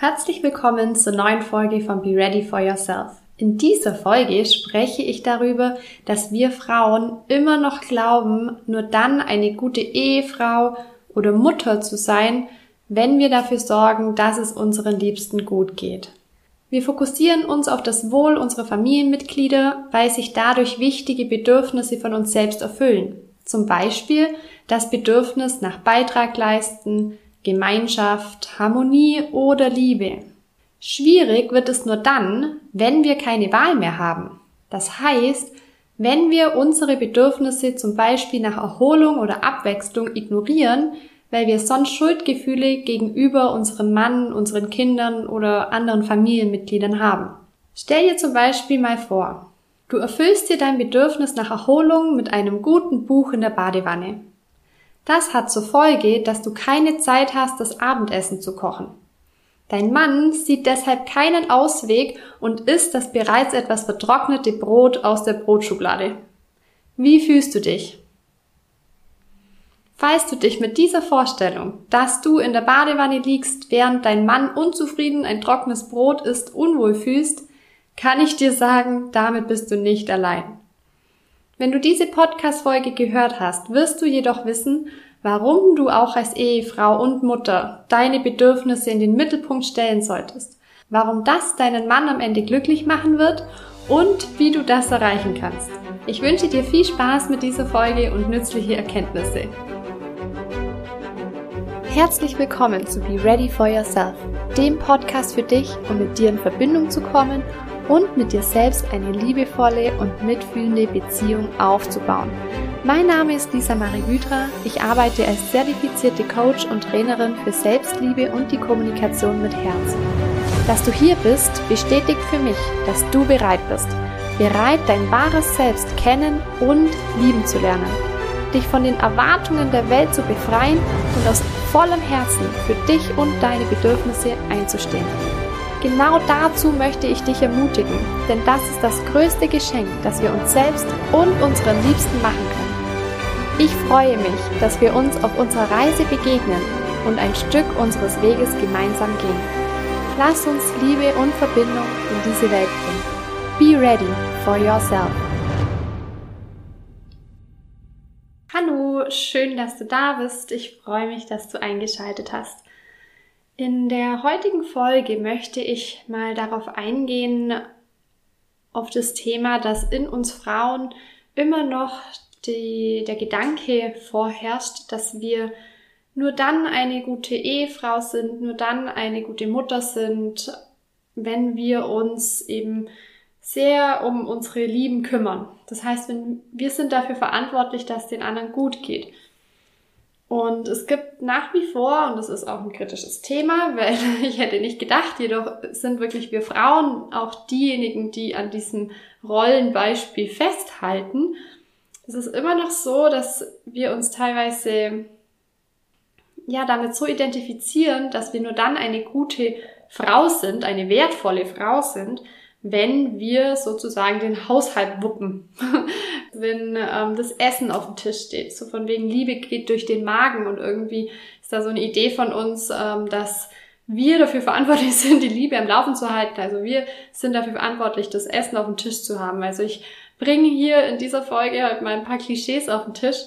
Herzlich willkommen zur neuen Folge von Be Ready for Yourself. In dieser Folge spreche ich darüber, dass wir Frauen immer noch glauben, nur dann eine gute Ehefrau oder Mutter zu sein, wenn wir dafür sorgen, dass es unseren Liebsten gut geht. Wir fokussieren uns auf das Wohl unserer Familienmitglieder, weil sich dadurch wichtige Bedürfnisse von uns selbst erfüllen. Zum Beispiel das Bedürfnis nach Beitrag leisten, Gemeinschaft, Harmonie oder Liebe. Schwierig wird es nur dann, wenn wir keine Wahl mehr haben. Das heißt, wenn wir unsere Bedürfnisse zum Beispiel nach Erholung oder Abwechslung ignorieren, weil wir sonst Schuldgefühle gegenüber unserem Mann, unseren Kindern oder anderen Familienmitgliedern haben. Stell dir zum Beispiel mal vor, du erfüllst dir dein Bedürfnis nach Erholung mit einem guten Buch in der Badewanne. Das hat zur Folge, dass du keine Zeit hast, das Abendessen zu kochen. Dein Mann sieht deshalb keinen Ausweg und isst das bereits etwas vertrocknete Brot aus der Brotschublade. Wie fühlst du dich? Falls du dich mit dieser Vorstellung, dass du in der Badewanne liegst, während dein Mann unzufrieden ein trockenes Brot isst, unwohl fühlst, kann ich dir sagen, damit bist du nicht allein. Wenn du diese Podcast-Folge gehört hast, wirst du jedoch wissen, warum du auch als Ehefrau und Mutter deine Bedürfnisse in den Mittelpunkt stellen solltest, warum das deinen Mann am Ende glücklich machen wird und wie du das erreichen kannst. Ich wünsche dir viel Spaß mit dieser Folge und nützliche Erkenntnisse. Herzlich willkommen zu Be Ready for Yourself, dem Podcast für dich, um mit dir in Verbindung zu kommen und mit dir selbst eine liebevolle und mitfühlende Beziehung aufzubauen. Mein Name ist Lisa Marie Gütra. Ich arbeite als zertifizierte Coach und Trainerin für Selbstliebe und die Kommunikation mit Herz. Dass du hier bist, bestätigt für mich, dass du bereit bist. Bereit, dein wahres Selbst kennen und lieben zu lernen. Dich von den Erwartungen der Welt zu befreien und aus vollem Herzen für dich und deine Bedürfnisse einzustehen. Genau dazu möchte ich dich ermutigen, denn das ist das größte Geschenk, das wir uns selbst und unseren Liebsten machen können. Ich freue mich, dass wir uns auf unserer Reise begegnen und ein Stück unseres Weges gemeinsam gehen. Lass uns Liebe und Verbindung in diese Welt bringen. Be ready for yourself. Hallo, schön, dass du da bist. Ich freue mich, dass du eingeschaltet hast. In der heutigen Folge möchte ich mal darauf eingehen, auf das Thema, dass in uns Frauen immer noch die, der Gedanke vorherrscht, dass wir nur dann eine gute Ehefrau sind, nur dann eine gute Mutter sind, wenn wir uns eben sehr um unsere Lieben kümmern. Das heißt, wenn wir sind dafür verantwortlich, dass den anderen gut geht. Und es gibt nach wie vor, und das ist auch ein kritisches Thema, weil ich hätte nicht gedacht, jedoch sind wirklich wir Frauen auch diejenigen, die an diesem Rollenbeispiel festhalten. Es ist immer noch so, dass wir uns teilweise ja damit so identifizieren, dass wir nur dann eine gute Frau sind, eine wertvolle Frau sind, wenn wir sozusagen den Haushalt wuppen, wenn ähm, das Essen auf dem Tisch steht. So von wegen Liebe geht durch den Magen und irgendwie ist da so eine Idee von uns, ähm, dass wir dafür verantwortlich sind, die Liebe am Laufen zu halten. Also wir sind dafür verantwortlich, das Essen auf dem Tisch zu haben. Also ich bringe hier in dieser Folge halt mal ein paar Klischees auf den Tisch,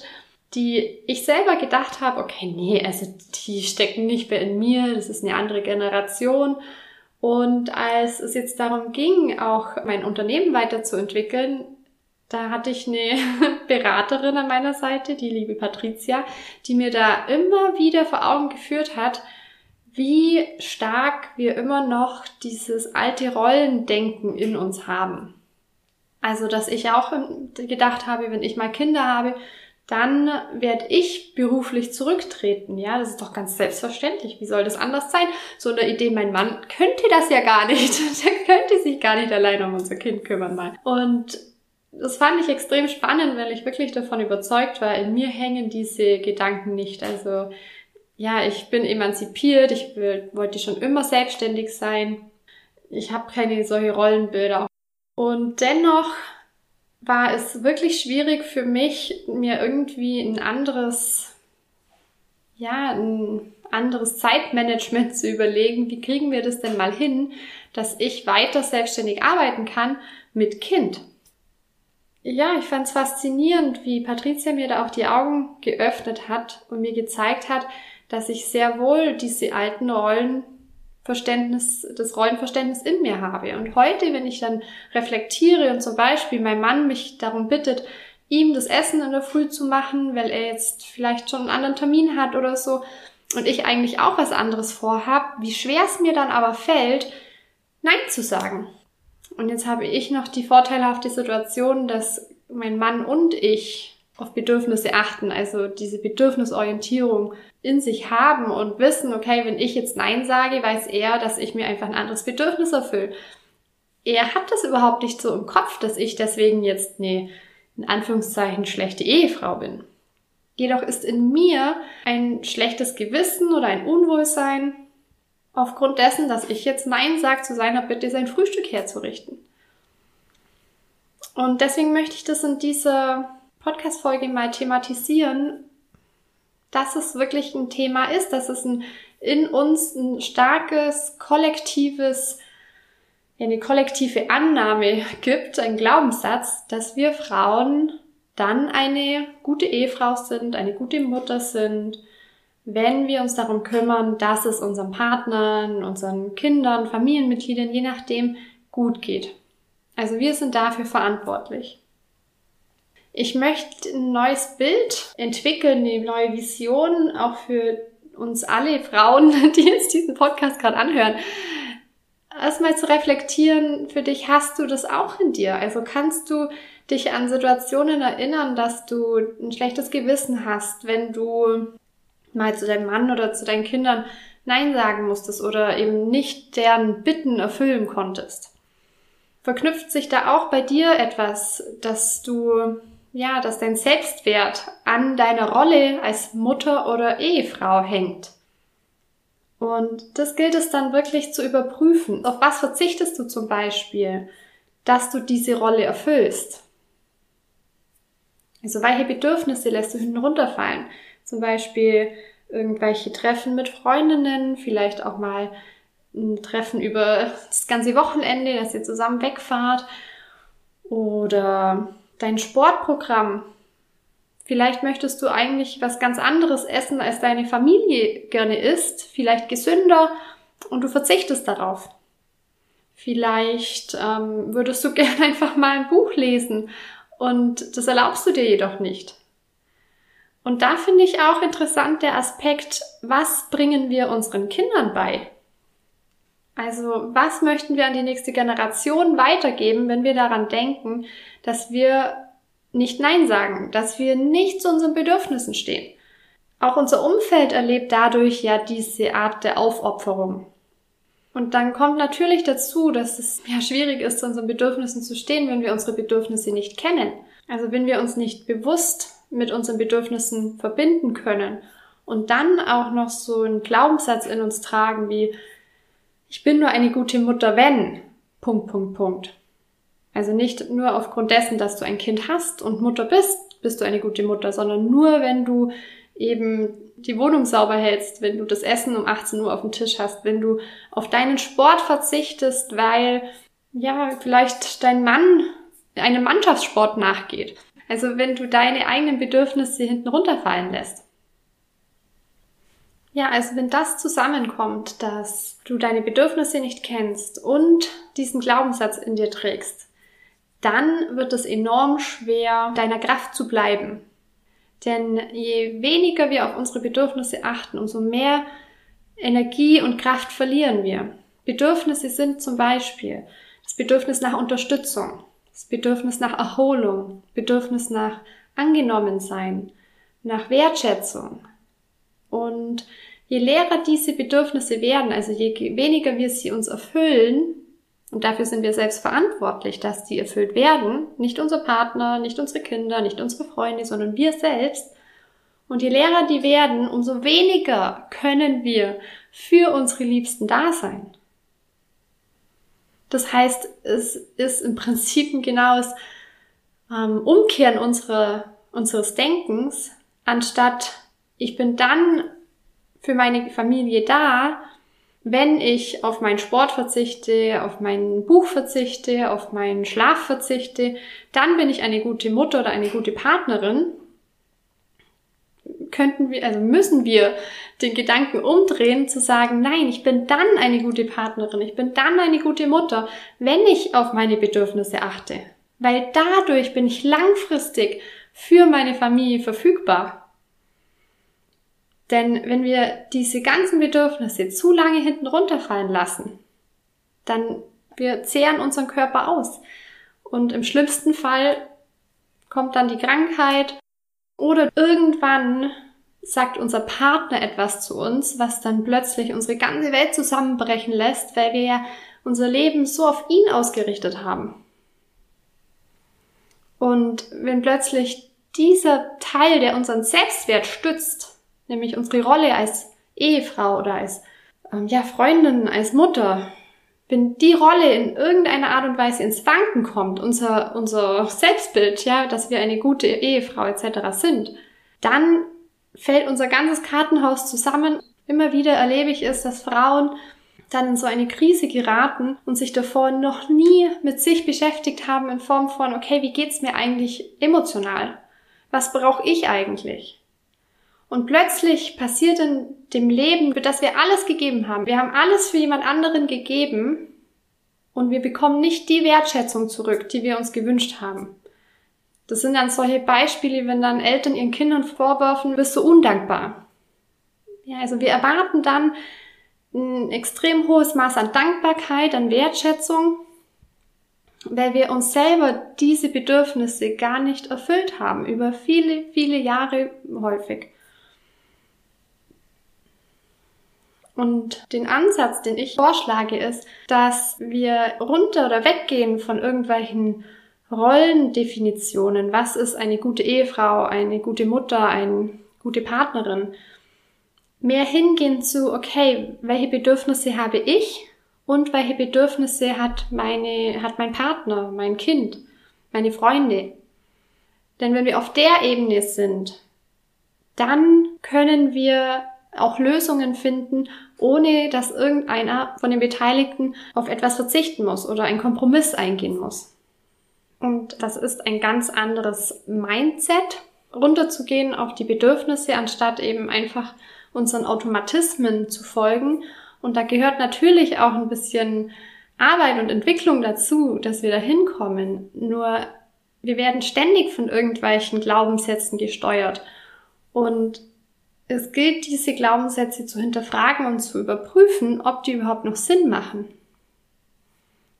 die ich selber gedacht habe, okay, nee, also die stecken nicht mehr in mir, das ist eine andere Generation und als es jetzt darum ging, auch mein Unternehmen weiterzuentwickeln, da hatte ich eine Beraterin an meiner Seite, die liebe Patricia, die mir da immer wieder vor Augen geführt hat, wie stark wir immer noch dieses alte Rollendenken in uns haben. Also, dass ich auch gedacht habe, wenn ich mal Kinder habe, dann werde ich beruflich zurücktreten. Ja, das ist doch ganz selbstverständlich. Wie soll das anders sein? So eine Idee, mein Mann könnte das ja gar nicht. Der könnte sich gar nicht allein um unser Kind kümmern mal. Und das fand ich extrem spannend, weil ich wirklich davon überzeugt war, in mir hängen diese Gedanken nicht. Also, ja, ich bin emanzipiert, ich will, wollte schon immer selbstständig sein. Ich habe keine solche Rollenbilder. Und dennoch war es wirklich schwierig für mich, mir irgendwie ein anderes, ja, ein anderes Zeitmanagement zu überlegen, wie kriegen wir das denn mal hin, dass ich weiter selbstständig arbeiten kann mit Kind. Ja, ich fand es faszinierend, wie Patricia mir da auch die Augen geöffnet hat und mir gezeigt hat, dass ich sehr wohl diese alten Rollenverständnis, das Rollenverständnis in mir habe. Und heute, wenn ich dann reflektiere und zum Beispiel mein Mann mich darum bittet, ihm das Essen in der Früh zu machen, weil er jetzt vielleicht schon einen anderen Termin hat oder so und ich eigentlich auch was anderes vorhab, wie schwer es mir dann aber fällt, Nein zu sagen. Und jetzt habe ich noch die vorteilhafte Situation, dass mein Mann und ich auf Bedürfnisse achten, also diese Bedürfnisorientierung in sich haben und wissen, okay, wenn ich jetzt Nein sage, weiß er, dass ich mir einfach ein anderes Bedürfnis erfülle. Er hat das überhaupt nicht so im Kopf, dass ich deswegen jetzt eine, in Anführungszeichen, schlechte Ehefrau bin. Jedoch ist in mir ein schlechtes Gewissen oder ein Unwohlsein aufgrund dessen, dass ich jetzt Nein sage zu seiner Bitte, sein Frühstück herzurichten. Und deswegen möchte ich das in dieser Podcast-Folge mal thematisieren, dass es wirklich ein Thema ist, dass es ein, in uns ein starkes, kollektives, eine kollektive Annahme gibt, ein Glaubenssatz, dass wir Frauen dann eine gute Ehefrau sind, eine gute Mutter sind, wenn wir uns darum kümmern, dass es unseren Partnern, unseren Kindern, Familienmitgliedern, je nachdem, gut geht. Also wir sind dafür verantwortlich. Ich möchte ein neues Bild entwickeln, eine neue Vision, auch für uns alle Frauen, die jetzt diesen Podcast gerade anhören. Erstmal zu reflektieren, für dich hast du das auch in dir. Also kannst du dich an Situationen erinnern, dass du ein schlechtes Gewissen hast, wenn du mal zu deinem Mann oder zu deinen Kindern Nein sagen musstest oder eben nicht deren Bitten erfüllen konntest. Verknüpft sich da auch bei dir etwas, dass du, ja, dass dein Selbstwert an deiner Rolle als Mutter oder Ehefrau hängt? Und das gilt es dann wirklich zu überprüfen. Auf was verzichtest du zum Beispiel, dass du diese Rolle erfüllst? Also welche Bedürfnisse lässt du hinten runterfallen? Zum Beispiel irgendwelche Treffen mit Freundinnen, vielleicht auch mal ein Treffen über das ganze Wochenende, dass ihr zusammen wegfahrt oder dein Sportprogramm. Vielleicht möchtest du eigentlich was ganz anderes essen, als deine Familie gerne isst, vielleicht gesünder und du verzichtest darauf. Vielleicht ähm, würdest du gerne einfach mal ein Buch lesen und das erlaubst du dir jedoch nicht. Und da finde ich auch interessant der Aspekt, was bringen wir unseren Kindern bei? Also was möchten wir an die nächste Generation weitergeben, wenn wir daran denken, dass wir nicht Nein sagen, dass wir nicht zu unseren Bedürfnissen stehen. Auch unser Umfeld erlebt dadurch ja diese Art der Aufopferung. Und dann kommt natürlich dazu, dass es ja schwierig ist, zu unseren Bedürfnissen zu stehen, wenn wir unsere Bedürfnisse nicht kennen. Also wenn wir uns nicht bewusst mit unseren Bedürfnissen verbinden können und dann auch noch so einen Glaubenssatz in uns tragen wie ich bin nur eine gute Mutter, wenn Punkt Punkt Punkt. Also nicht nur aufgrund dessen, dass du ein Kind hast und Mutter bist, bist du eine gute Mutter, sondern nur wenn du eben die Wohnung sauber hältst, wenn du das Essen um 18 Uhr auf dem Tisch hast, wenn du auf deinen Sport verzichtest, weil ja, vielleicht dein Mann einem Mannschaftssport nachgeht. Also wenn du deine eigenen Bedürfnisse hinten runterfallen lässt. Ja, also wenn das zusammenkommt, dass du deine Bedürfnisse nicht kennst und diesen Glaubenssatz in dir trägst, dann wird es enorm schwer, deiner Kraft zu bleiben. Denn je weniger wir auf unsere Bedürfnisse achten, umso mehr Energie und Kraft verlieren wir. Bedürfnisse sind zum Beispiel das Bedürfnis nach Unterstützung, das Bedürfnis nach Erholung, Bedürfnis nach Angenommensein, nach Wertschätzung. Und je leerer diese Bedürfnisse werden, also je weniger wir sie uns erfüllen, und dafür sind wir selbst verantwortlich, dass die erfüllt werden, nicht unser Partner, nicht unsere Kinder, nicht unsere Freunde, sondern wir selbst. Und je leerer die werden, umso weniger können wir für unsere Liebsten da sein. Das heißt, es ist im Prinzip ein genaues ähm, Umkehren unsere, unseres Denkens, anstatt ich bin dann für meine Familie da, wenn ich auf meinen Sport verzichte, auf mein Buch verzichte, auf meinen Schlaf verzichte, dann bin ich eine gute Mutter oder eine gute Partnerin. Könnten wir, also müssen wir den Gedanken umdrehen, zu sagen, nein, ich bin dann eine gute Partnerin, ich bin dann eine gute Mutter, wenn ich auf meine Bedürfnisse achte. Weil dadurch bin ich langfristig für meine Familie verfügbar. Denn wenn wir diese ganzen Bedürfnisse zu lange hinten runterfallen lassen, dann wir zehren unseren Körper aus. Und im schlimmsten Fall kommt dann die Krankheit oder irgendwann sagt unser Partner etwas zu uns, was dann plötzlich unsere ganze Welt zusammenbrechen lässt, weil wir ja unser Leben so auf ihn ausgerichtet haben. Und wenn plötzlich dieser Teil, der unseren Selbstwert stützt, nämlich unsere Rolle als Ehefrau oder als ähm, ja, Freundin, als Mutter, wenn die Rolle in irgendeiner Art und Weise ins Wanken kommt, unser, unser Selbstbild, ja, dass wir eine gute Ehefrau etc. sind, dann fällt unser ganzes Kartenhaus zusammen. Immer wieder erlebe ich es, dass Frauen dann in so eine Krise geraten und sich davor noch nie mit sich beschäftigt haben in Form von, okay, wie geht's mir eigentlich emotional? Was brauche ich eigentlich? Und plötzlich passiert in dem Leben, für das wir alles gegeben haben. Wir haben alles für jemand anderen gegeben und wir bekommen nicht die Wertschätzung zurück, die wir uns gewünscht haben. Das sind dann solche Beispiele, wenn dann Eltern ihren Kindern vorwerfen, bist du undankbar. Ja, also wir erwarten dann ein extrem hohes Maß an Dankbarkeit, an Wertschätzung, weil wir uns selber diese Bedürfnisse gar nicht erfüllt haben, über viele, viele Jahre häufig. Und den Ansatz, den ich vorschlage, ist, dass wir runter oder weggehen von irgendwelchen Rollendefinitionen. Was ist eine gute Ehefrau, eine gute Mutter, eine gute Partnerin? Mehr hingehen zu, okay, welche Bedürfnisse habe ich und welche Bedürfnisse hat meine, hat mein Partner, mein Kind, meine Freunde? Denn wenn wir auf der Ebene sind, dann können wir auch Lösungen finden, ohne dass irgendeiner von den Beteiligten auf etwas verzichten muss oder einen Kompromiss eingehen muss. Und das ist ein ganz anderes Mindset, runterzugehen auf die Bedürfnisse, anstatt eben einfach unseren Automatismen zu folgen. Und da gehört natürlich auch ein bisschen Arbeit und Entwicklung dazu, dass wir da hinkommen. Nur wir werden ständig von irgendwelchen Glaubenssätzen gesteuert. Und es gilt, diese Glaubenssätze zu hinterfragen und zu überprüfen, ob die überhaupt noch Sinn machen.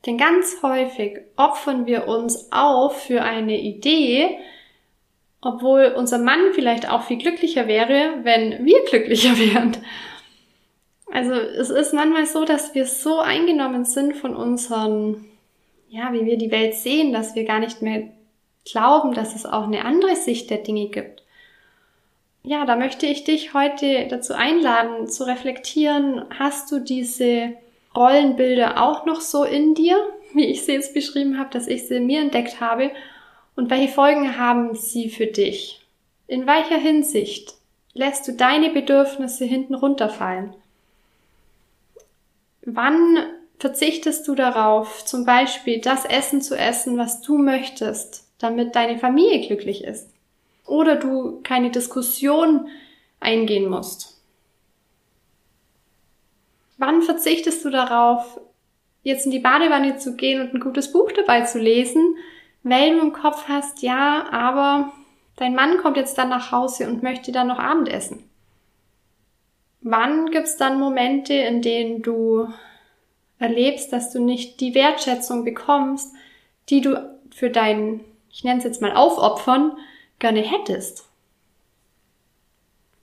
Denn ganz häufig opfern wir uns auf für eine Idee, obwohl unser Mann vielleicht auch viel glücklicher wäre, wenn wir glücklicher wären. Also es ist manchmal so, dass wir so eingenommen sind von unseren, ja, wie wir die Welt sehen, dass wir gar nicht mehr glauben, dass es auch eine andere Sicht der Dinge gibt ja, da möchte ich dich heute dazu einladen, zu reflektieren, hast du diese Rollenbilder auch noch so in dir, wie ich sie jetzt beschrieben habe, dass ich sie mir entdeckt habe? Und welche Folgen haben sie für dich? In welcher Hinsicht lässt du deine Bedürfnisse hinten runterfallen? Wann verzichtest du darauf, zum Beispiel das Essen zu essen, was du möchtest, damit deine Familie glücklich ist? Oder du keine Diskussion eingehen musst. Wann verzichtest du darauf, jetzt in die Badewanne zu gehen und ein gutes Buch dabei zu lesen, weil du im Kopf hast, ja, aber dein Mann kommt jetzt dann nach Hause und möchte dann noch Abendessen? Wann gibt's dann Momente, in denen du erlebst, dass du nicht die Wertschätzung bekommst, die du für dein, ich nenne es jetzt mal Aufopfern, gerne hättest?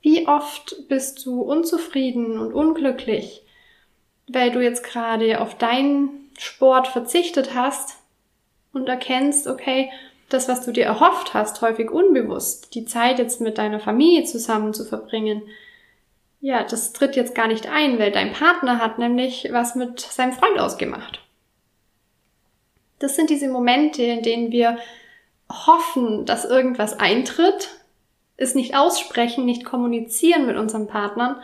Wie oft bist du unzufrieden und unglücklich, weil du jetzt gerade auf deinen Sport verzichtet hast und erkennst, okay, das, was du dir erhofft hast, häufig unbewusst, die Zeit jetzt mit deiner Familie zusammen zu verbringen, ja, das tritt jetzt gar nicht ein, weil dein Partner hat nämlich was mit seinem Freund ausgemacht. Das sind diese Momente, in denen wir hoffen, dass irgendwas eintritt, es nicht aussprechen, nicht kommunizieren mit unseren Partnern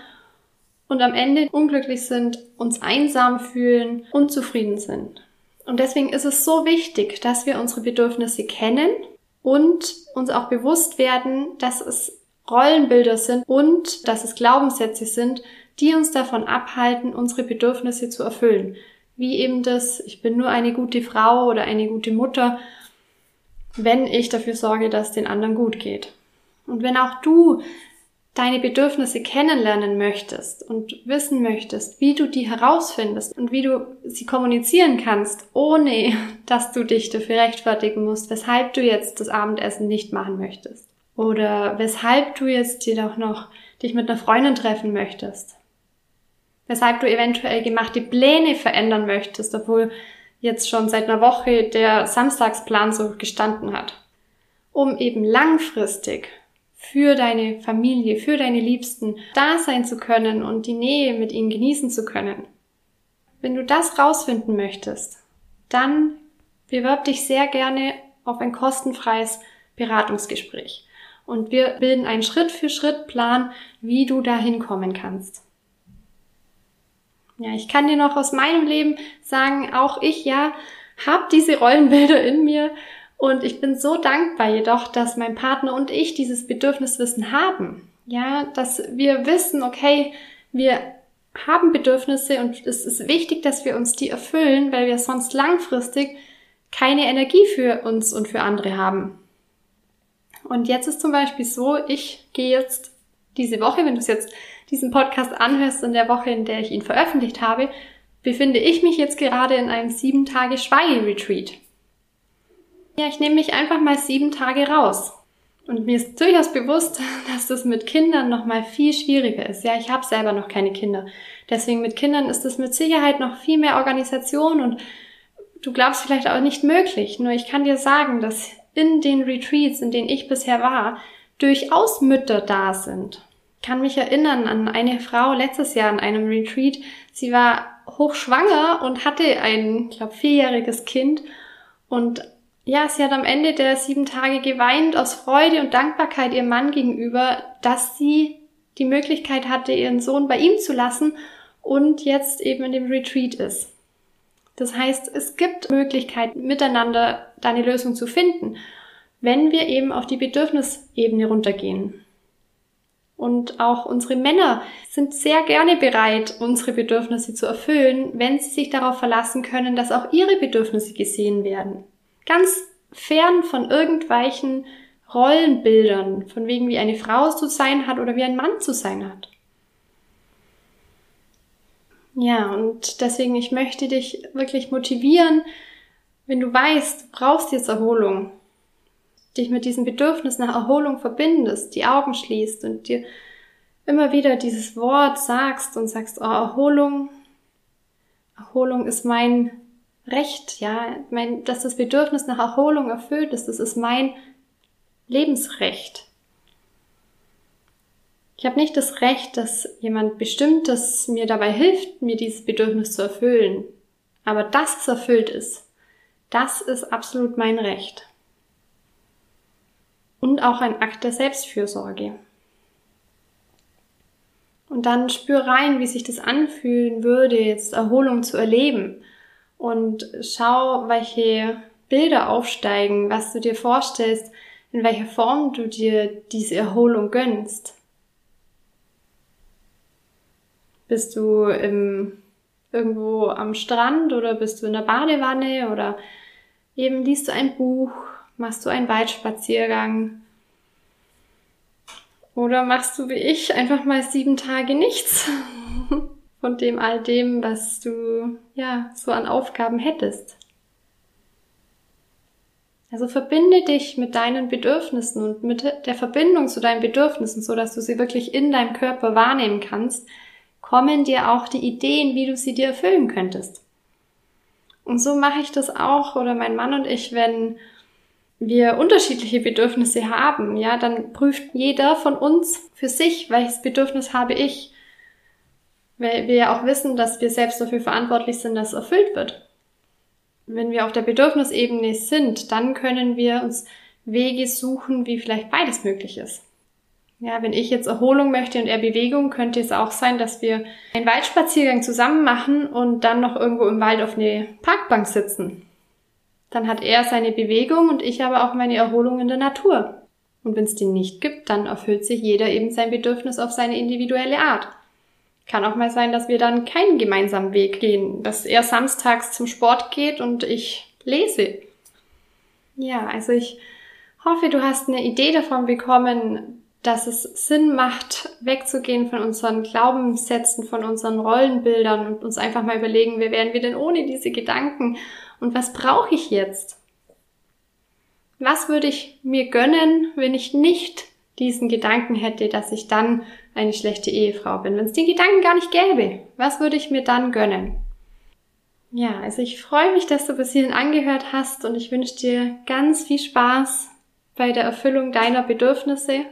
und am Ende unglücklich sind, uns einsam fühlen, unzufrieden sind. Und deswegen ist es so wichtig, dass wir unsere Bedürfnisse kennen und uns auch bewusst werden, dass es Rollenbilder sind und dass es Glaubenssätze sind, die uns davon abhalten, unsere Bedürfnisse zu erfüllen. Wie eben das, ich bin nur eine gute Frau oder eine gute Mutter, wenn ich dafür sorge, dass den anderen gut geht. Und wenn auch du deine Bedürfnisse kennenlernen möchtest und wissen möchtest, wie du die herausfindest und wie du sie kommunizieren kannst, ohne dass du dich dafür rechtfertigen musst, weshalb du jetzt das Abendessen nicht machen möchtest. Oder weshalb du jetzt jedoch noch dich mit einer Freundin treffen möchtest. Weshalb du eventuell gemachte Pläne verändern möchtest, obwohl jetzt schon seit einer Woche der Samstagsplan so gestanden hat. Um eben langfristig für deine Familie, für deine Liebsten da sein zu können und die Nähe mit ihnen genießen zu können. Wenn du das rausfinden möchtest, dann bewirb dich sehr gerne auf ein kostenfreies Beratungsgespräch. Und wir bilden einen Schritt-für-Schritt-Plan, wie du da hinkommen kannst. Ja, ich kann dir noch aus meinem Leben sagen, auch ich ja, habe diese Rollenbilder in mir und ich bin so dankbar jedoch, dass mein Partner und ich dieses Bedürfniswissen haben. Ja, dass wir wissen, okay, wir haben Bedürfnisse und es ist wichtig, dass wir uns die erfüllen, weil wir sonst langfristig keine Energie für uns und für andere haben. Und jetzt ist zum Beispiel so, ich gehe jetzt diese Woche, wenn du es jetzt diesen Podcast anhörst, in der Woche, in der ich ihn veröffentlicht habe, befinde ich mich jetzt gerade in einem sieben Tage Schweige-Retreat. Ja, ich nehme mich einfach mal sieben Tage raus. Und mir ist durchaus bewusst, dass das mit Kindern noch mal viel schwieriger ist. Ja, ich habe selber noch keine Kinder. Deswegen mit Kindern ist es mit Sicherheit noch viel mehr Organisation und du glaubst vielleicht auch nicht möglich. Nur ich kann dir sagen, dass in den Retreats, in denen ich bisher war, durchaus Mütter da sind. Ich kann mich erinnern an eine Frau letztes Jahr an einem Retreat. Sie war hochschwanger und hatte ein, ich glaube, vierjähriges Kind und ja, sie hat am Ende der sieben Tage geweint aus Freude und Dankbarkeit ihrem Mann gegenüber, dass sie die Möglichkeit hatte, ihren Sohn bei ihm zu lassen und jetzt eben in dem Retreat ist. Das heißt, es gibt Möglichkeiten, miteinander da eine Lösung zu finden, wenn wir eben auf die Bedürfnisebene runtergehen. Und auch unsere Männer sind sehr gerne bereit, unsere Bedürfnisse zu erfüllen, wenn sie sich darauf verlassen können, dass auch ihre Bedürfnisse gesehen werden. Ganz fern von irgendwelchen Rollenbildern, von wegen wie eine Frau zu sein hat oder wie ein Mann zu sein hat. Ja, und deswegen, ich möchte dich wirklich motivieren, wenn du weißt, du brauchst jetzt Erholung, dich mit diesem Bedürfnis nach Erholung verbindest, die Augen schließt und dir immer wieder dieses Wort sagst und sagst, oh, Erholung, Erholung ist mein Recht, ja, mein, dass das Bedürfnis nach Erholung erfüllt ist, das ist mein Lebensrecht. Ich habe nicht das Recht, dass jemand Bestimmtes mir dabei hilft, mir dieses Bedürfnis zu erfüllen. Aber dass es erfüllt ist, das ist absolut mein Recht. Und auch ein Akt der Selbstfürsorge. Und dann spür rein, wie sich das anfühlen würde, jetzt Erholung zu erleben und schau, welche Bilder aufsteigen, was du dir vorstellst, in welcher Form du dir diese Erholung gönnst. Bist du im, irgendwo am Strand oder bist du in der Badewanne oder eben liest du ein Buch, machst du einen Waldspaziergang oder machst du wie ich einfach mal sieben Tage nichts von dem all dem, was du ja so an Aufgaben hättest. Also verbinde dich mit deinen Bedürfnissen und mit der Verbindung zu deinen Bedürfnissen, so dass du sie wirklich in deinem Körper wahrnehmen kannst, kommen dir auch die Ideen, wie du sie dir erfüllen könntest. Und so mache ich das auch oder mein Mann und ich, wenn wir unterschiedliche Bedürfnisse haben, ja, dann prüft jeder von uns für sich, welches Bedürfnis habe ich weil wir ja auch wissen, dass wir selbst dafür verantwortlich sind, dass es erfüllt wird. Wenn wir auf der Bedürfnisebene sind, dann können wir uns Wege suchen, wie vielleicht beides möglich ist. Ja, wenn ich jetzt Erholung möchte und er Bewegung, könnte es auch sein, dass wir einen Waldspaziergang zusammen machen und dann noch irgendwo im Wald auf eine Parkbank sitzen. Dann hat er seine Bewegung und ich aber auch meine Erholung in der Natur. Und wenn es die nicht gibt, dann erfüllt sich jeder eben sein Bedürfnis auf seine individuelle Art. Kann auch mal sein, dass wir dann keinen gemeinsamen Weg gehen, dass er samstags zum Sport geht und ich lese. Ja, also ich hoffe, du hast eine Idee davon bekommen, dass es Sinn macht, wegzugehen von unseren Glaubenssätzen, von unseren Rollenbildern und uns einfach mal überlegen, wer wären wir denn ohne diese Gedanken und was brauche ich jetzt? Was würde ich mir gönnen, wenn ich nicht diesen Gedanken hätte, dass ich dann eine schlechte Ehefrau bin? Wenn es die Gedanken gar nicht gäbe, was würde ich mir dann gönnen? Ja, also ich freue mich, dass du bis hierhin angehört hast und ich wünsche dir ganz viel Spaß bei der Erfüllung deiner Bedürfnisse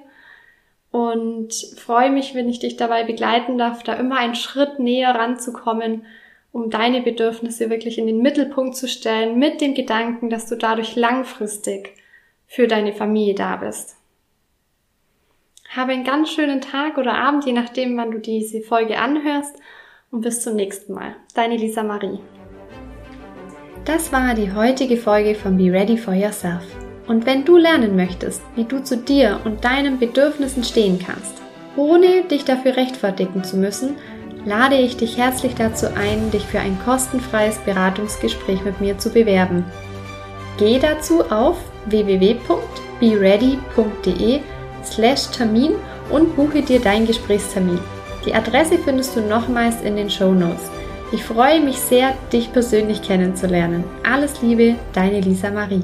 und freue mich, wenn ich dich dabei begleiten darf, da immer einen Schritt näher ranzukommen, um deine Bedürfnisse wirklich in den Mittelpunkt zu stellen, mit dem Gedanken, dass du dadurch langfristig für deine Familie da bist. Habe einen ganz schönen Tag oder Abend, je nachdem, wann du diese Folge anhörst und bis zum nächsten Mal. Deine Lisa Marie. Das war die heutige Folge von Be Ready for Yourself. Und wenn du lernen möchtest, wie du zu dir und deinen Bedürfnissen stehen kannst, ohne dich dafür rechtfertigen zu müssen, lade ich dich herzlich dazu ein, dich für ein kostenfreies Beratungsgespräch mit mir zu bewerben. Geh dazu auf www.beready.de slash Termin und buche dir deinen Gesprächstermin. Die Adresse findest du nochmals in den Show Notes. Ich freue mich sehr, dich persönlich kennenzulernen. Alles Liebe, deine Lisa Marie.